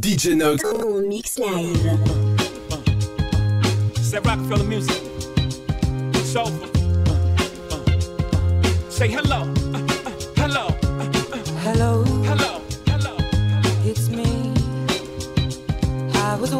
DJ Nox. Mix live. C'est Rockefeller Music. It's over. Uh, uh, say hello. Uh, uh, hello. Hello. Hello. Hello. It's me. I was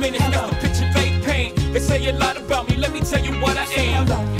minute. Hello. The picture paint. They say a lot about me. Let me tell you what I am.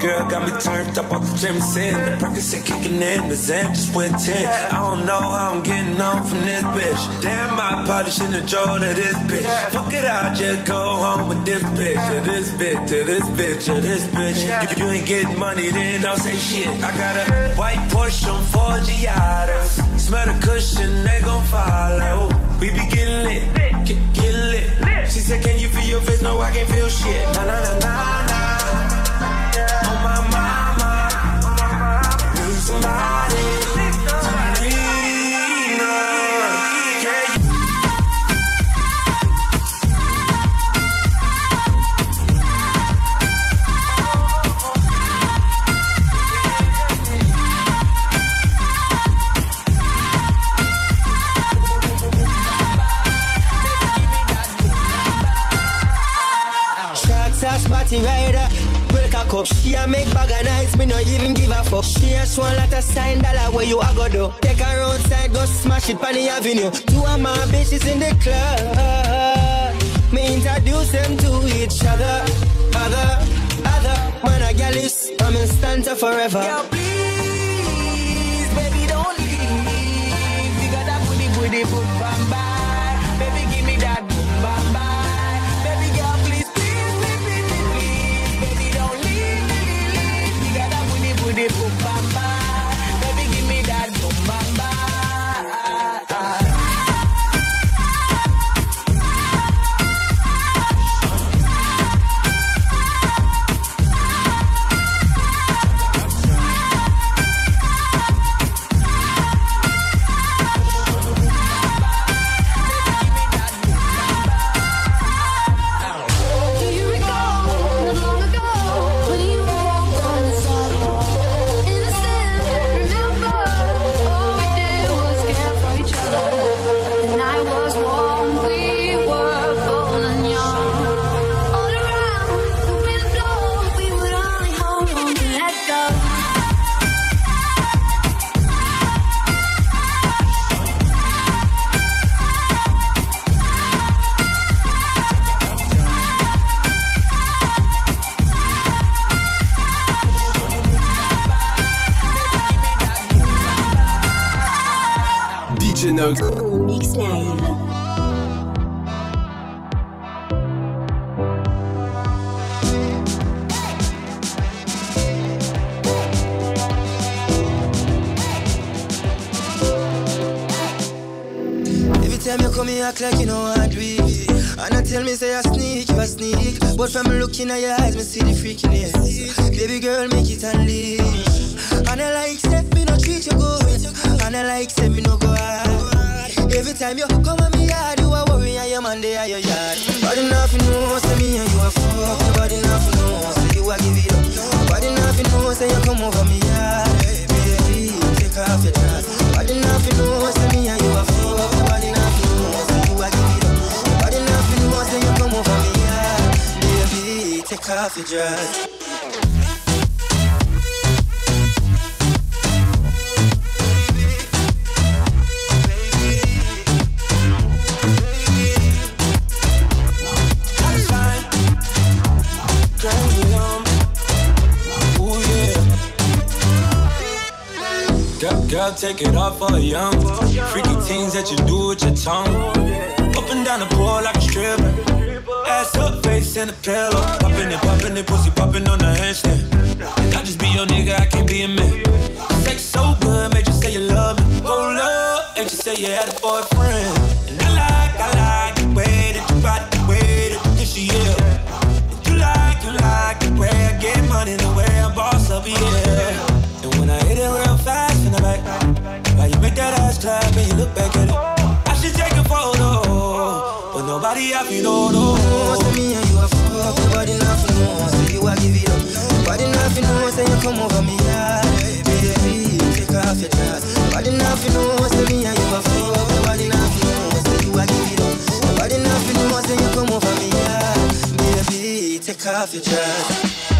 Girl got me turned up off the gym sin. Percocet kicking in, the Zen just went 10. I don't know how I'm getting on from this bitch. Damn, my probably shouldn't have to this bitch. Fuck it, I'll just go home with this bitch. To this bitch, to this bitch, to this bitch. If you ain't getting money, then don't say shit. I got a white Porsche on four Giadas. Smell the cushion, they gon' follow. We be getting lit, get, get lit. She said, Can you feel your face? No, I can't feel shit. Nah, nah, nah, nah, nah. A cup, she a make bag of nights, me no even give a fuck. She a swan lot of sign dollar where you a go do. Take her outside, go smash it on the avenue. Two of my bitches in the club. Me introduce them to each other. Other, other, man a gal is, I'm in stanza forever. Girl, please, baby, don't leave. You got that booty, booty, boom, bam, bam. Mix Live. Time you come here, act like you know what we And I tell me, say I sneak, you a sneak. But from looking at your eyes, me see the freakiness. Baby girl, make it unleash. And I like, say, me no treat you good. And I like, say, me no go hard Every time you come at me yard, you a worry man, they are your yard. Body nothing know, say me and you a fuck Nobody nothing know, say you a give it up Nobody nothing know, say you come over me yard. Baby, take off your dress. Nobody nothing know, say me and you a fuck Nobody nothing know, say you a give it up Nobody nothing know, say you come over me yard. Baby, take off your dress Girl, take it off for young. Freaky things that you do with your tongue. Up and down the pole like a stripper. Ass up, face in the pillow. Popping it, popping it, pussy popping on the handstand. I just be your nigga, I can't be a man. Sex so good, made you say you love me. Hold up, and you say you had a boyfriend. Clap and you look back at it. I should take a photo, but nobody happy, no, no. say me and you a fuck Nobody nothing know, say you a give up. Nobody nothing know, say you come over me Baby, take off your dress. Nobody nothing know, say me and you a fuck Nobody nothing know, say you a give up. Nobody nothing know, say you come over me Baby, take off your dress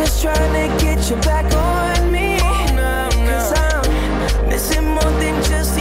just trying to get you back on me. Oh, Cause I'm missing more than just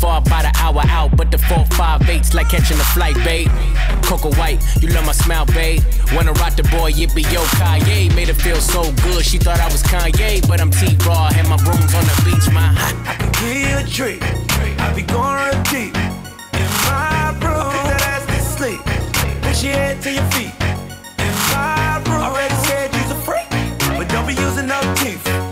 far by the hour out, but the four five eight's like catching a flight, babe. Coco White, you love my smile, babe. Wanna rock the boy, it be yo Kanye. Made her feel so good, she thought I was Kanye, but I'm T Raw, and my room's on the beach, my. I can give you a treat. I be going deep in my room. Put that ass to sleep. Push your head to your feet. In my room. Already said you's a freak, but don't be using no teeth.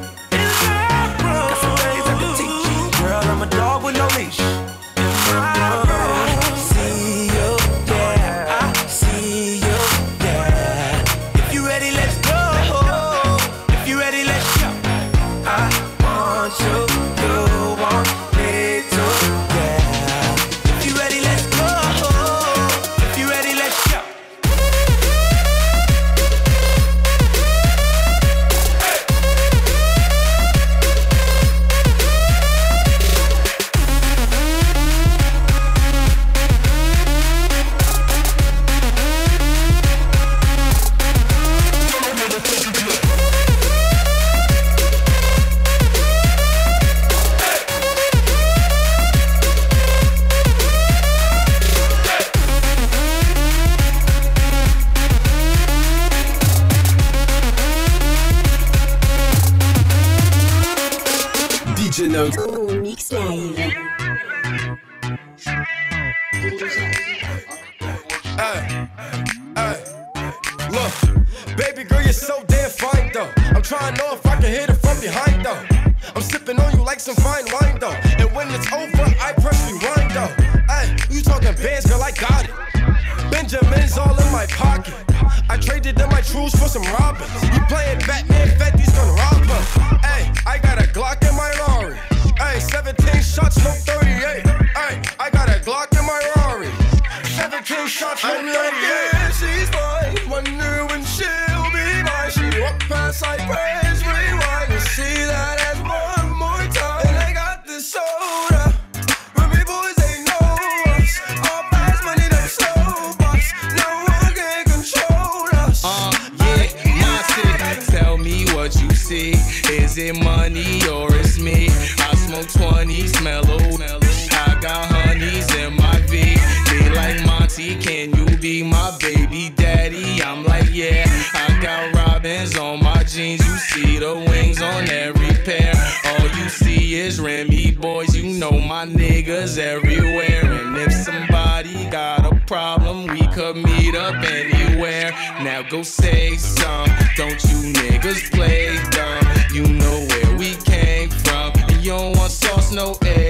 It money or it's me? I smoke 20, smell old. I got honeys in my V. They like Monty, can you be my baby daddy? I'm like, yeah. I got robins on my jeans. You see the wings on every pair. All you see is Remy Boyz. You know my niggas everywhere. And if somebody got a problem, we could meet up anywhere. Now go say some. Don't you niggas play dumb? You know where we came from. And you don't want sauce, no A1.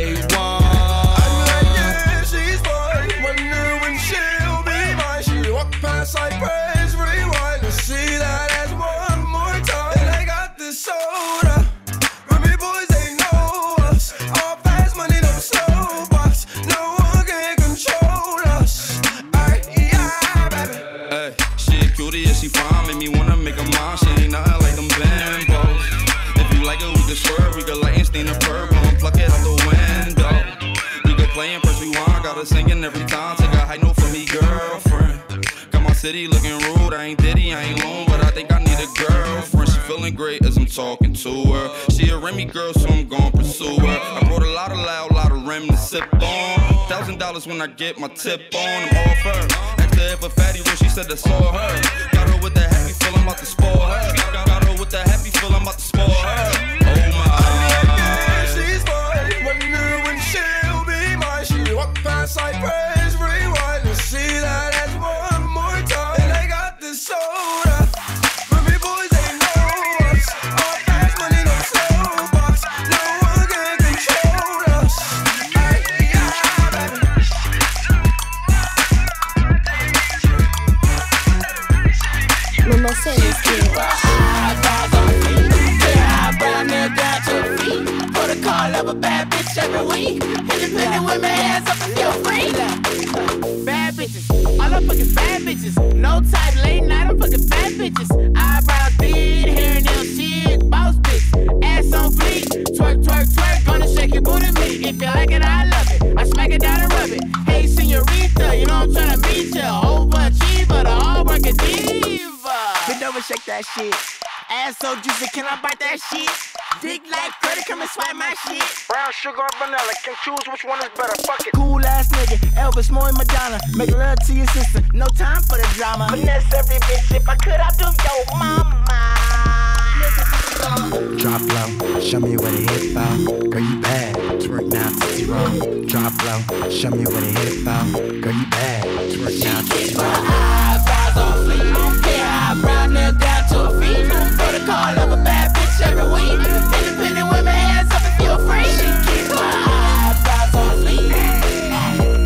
Every time. Take a high note for me, girlfriend. Got my city looking rude. I ain't Diddy, I ain't lone, but I think I need a girlfriend. She feeling great as I'm talking to her. She a Remy girl, so I'm gon' pursue her. I brought a lot of loud, lot of Rem to sip on. Thousand dollars when I get my tip on. I'm off her. Asked her if a fatty was, she said that's all her. Got her with the happy feel, I'm about to spoil her. Got, got her with the happy feel, I'm about to spoil her. I Bad bitches, all I'm fucking bad bitches. No type, late night, I'm fucking bad bitches. Eyebrows did, hair nail shit, boss bitch. Ass on fleek, twerk, twerk, twerk. Gonna shake your booty me. If you like it, I love it. I smack it down and rub it. Hey, senorita, you know I'm tryna meet ya. Overachiever, the hard working diva. Bend over, shake that shit. Ass so juicy, can I bite that shit? Dick like credit, come and swipe my shit. Brown sugar or vanilla, can choose which one is better. Fuck it. Cool ass nigga, Elvis, more Madonna. Make love to your sister, no time for the drama. Finesse every bitch, if I could, I'd do your mama. Drop low, show me where the hip bow. Girl, you bad. Twerk now, tootsie roll. Drop low, show me where the hip bow. Girl, you bad. Twerk now, tootsie roll. Eyebrows on fleek, yeah, eyebrow nail Protocol of a bad bitch every week. Independent women, hands up if you're free. She keep her eyebrows on fleek.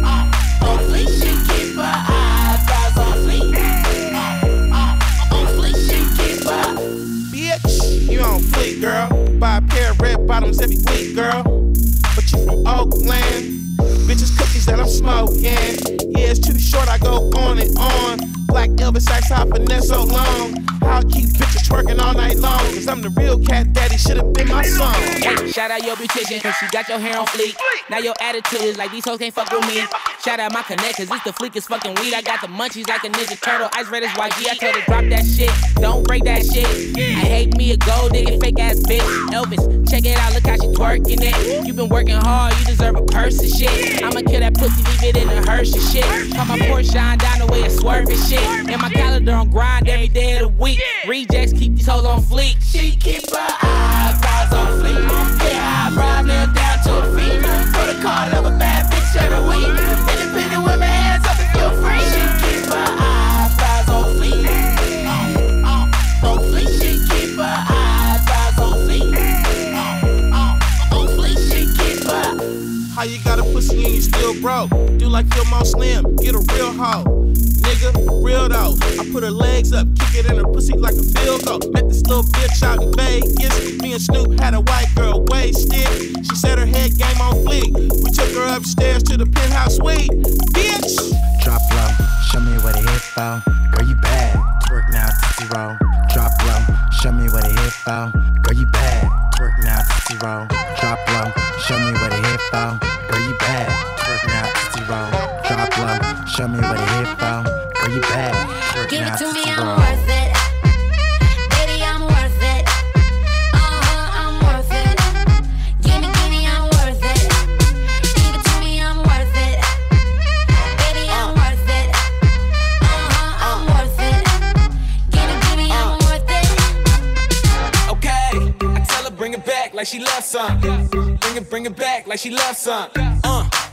Uh, On fleek, she keep her eyebrows on fleek. Uh, On fleek, she keep her. Bitch, you on fleek, girl. Buy a pair of red bottoms every week, girl. But you from Oakland. Bitches cookies that I'm smoking. Yeah, it's too short, I go on and on. Black Elvis Sacks, how I finesse so long. How I keep bitches twerking all night long. Cause I'm the real cat daddy, should've been my song. Hey, shout out your beautician, cause she got your hair on fleek. Now your attitude is like these hoes can't fuck with me. Shout out my connect, cause it's the fleekest fucking weed. I got the munchies like a Ninja Turtle, ice red as YG. I told her drop that shit, don't break that shit. I hate me a gold digging fake ass bitch. Elvis, check it out, look how she twerking it. You been working hard, you deserve a purse and shit. I'ma kill that pussy, leave it in the hearse shit. Call my Porsche shine down the way it swerving shit. And my calendar on grind every day of the week. Rejects keep these hoes on fleek. She keep her eyebrows on fleek. Yeah, eyebrow nail down to her feet. Protocol of a bad bitch every week. Independent women, hands up if you're free. She keep her eyebrows on fleek. Uh, uh, On fleek, she keep her eyebrows on fleek. Uh, uh, On fleek, she keep her. How you got a pussy and you still broke? Do like Phil Mo Slim, get a real hoe. Nigga, real though. I put her legs up, kick it in her pussy like a field goal. Met this little bitch out in Vegas. Me and Snoop had a white girl wasted. She said her head game on fleek. We took her upstairs to the penthouse suite. Bitch! Drop low, show me where the hip bow. Girl, you bad. Twerk now, tootsie roll. Drop low, show me where the hip bow. Girl, you bad. Twerk now, tootsie roll. Drop low, show me where the hip bow. Girl, you bad. Twerk now, tootsie roll. Drop low, show me where the hip bow. Girl, you bad. Give it to me, I'm roll. worth it. Baby, I'm worth it. Uh-huh, I'm worth it. Gimme, gimme, I'm worth it. Give it to me, I'm worth it. Baby, I'm worth it. Uh-huh, I'm worth it. Gimme, gimme, I'm worth it. Okay, I tell her bring it back like she loves some. Bring it, bring it back like she loves some. Uh,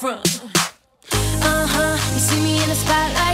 Waiting. Uh huh, you see me in the spotlight,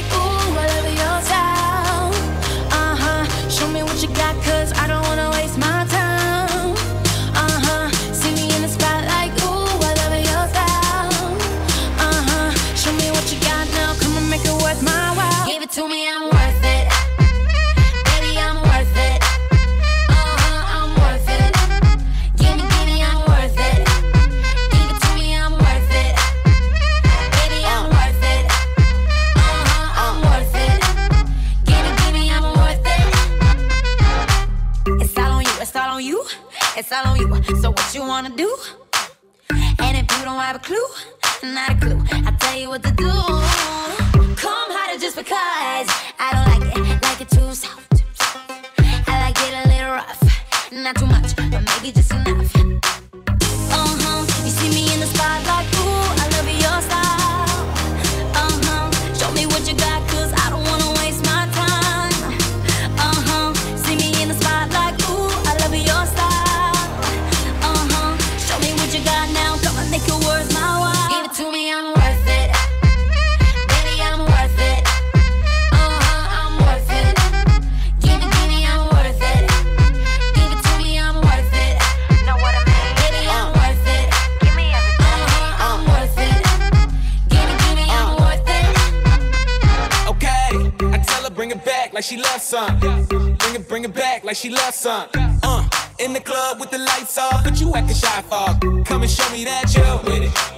like she loves some. Uh, in the club with the lights off, but you acting shy for. Come and show me that you're with it,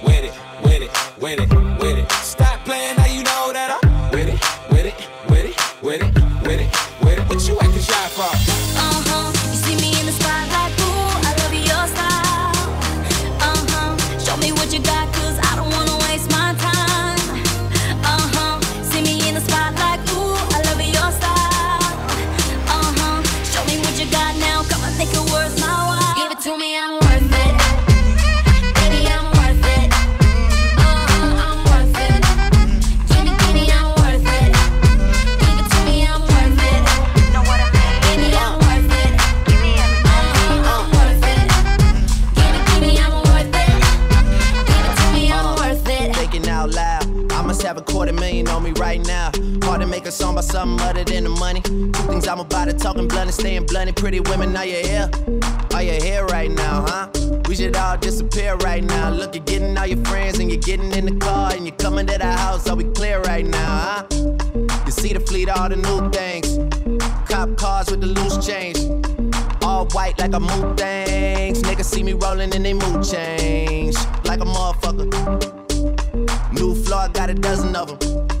money. Two things I'm about to talking blunt and staying blunt. And pretty women, are you here? Are you here right now, huh? We should all disappear right now. Look, you're getting all your friends and you're getting in the car and you're coming to the house. Are we clear right now, huh? You see the fleet, all the new things. Cop cars with the loose change. All white like a mood things. Niggas see me rolling and they mood change. Like a motherfucker. New floor, got a dozen of them.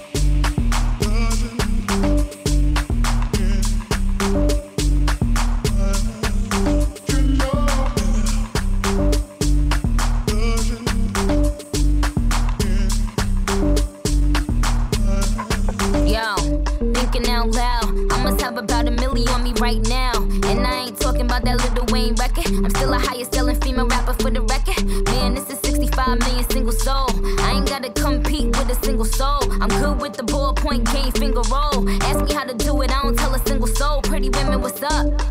Right now. And I ain't talking about that Lil Wayne record. I'm still a highest selling female rapper for the record. Man, this is 65 million single soul. I ain't gotta compete with a single soul. I'm good with the ballpoint game finger roll. Ask me how to do it, I don't tell a single soul. Pretty women, what's up?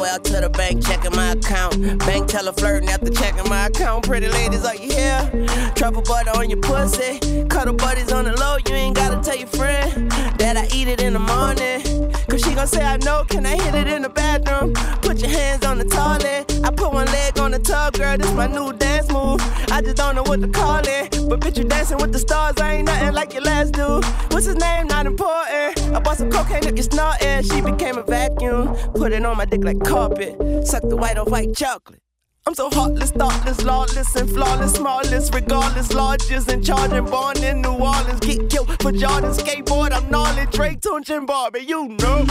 LOL to the bank, checking my account. Bank teller flirting after checking my account. Pretty ladies, are you here? Truffle butter on your pussy. Cuddle buddies on the low, you ain't gotta tell your friend that I eat it in the morning. Cause she gon' say, I know, can I hit it in the bathroom? Put your hands on the toilet. I put one leg on the tub, girl, this my new dance move. I just don't know what to call it. But bitch, you dancing with the stars, I ain't nothing like your last dude. What's his name? Not important. I bought some cocaine up your snorting. She became a vacuum. Put it on my dick like carpet, suck the white on white chocolate. I'm so heartless, thoughtless, lawless, and flawless, smallest, regardless, largest, and charging, born in New Orleans. Get killed for Jordan, skateboard, I'm gnarly, Drake, Tunechi, and Barbie, you know.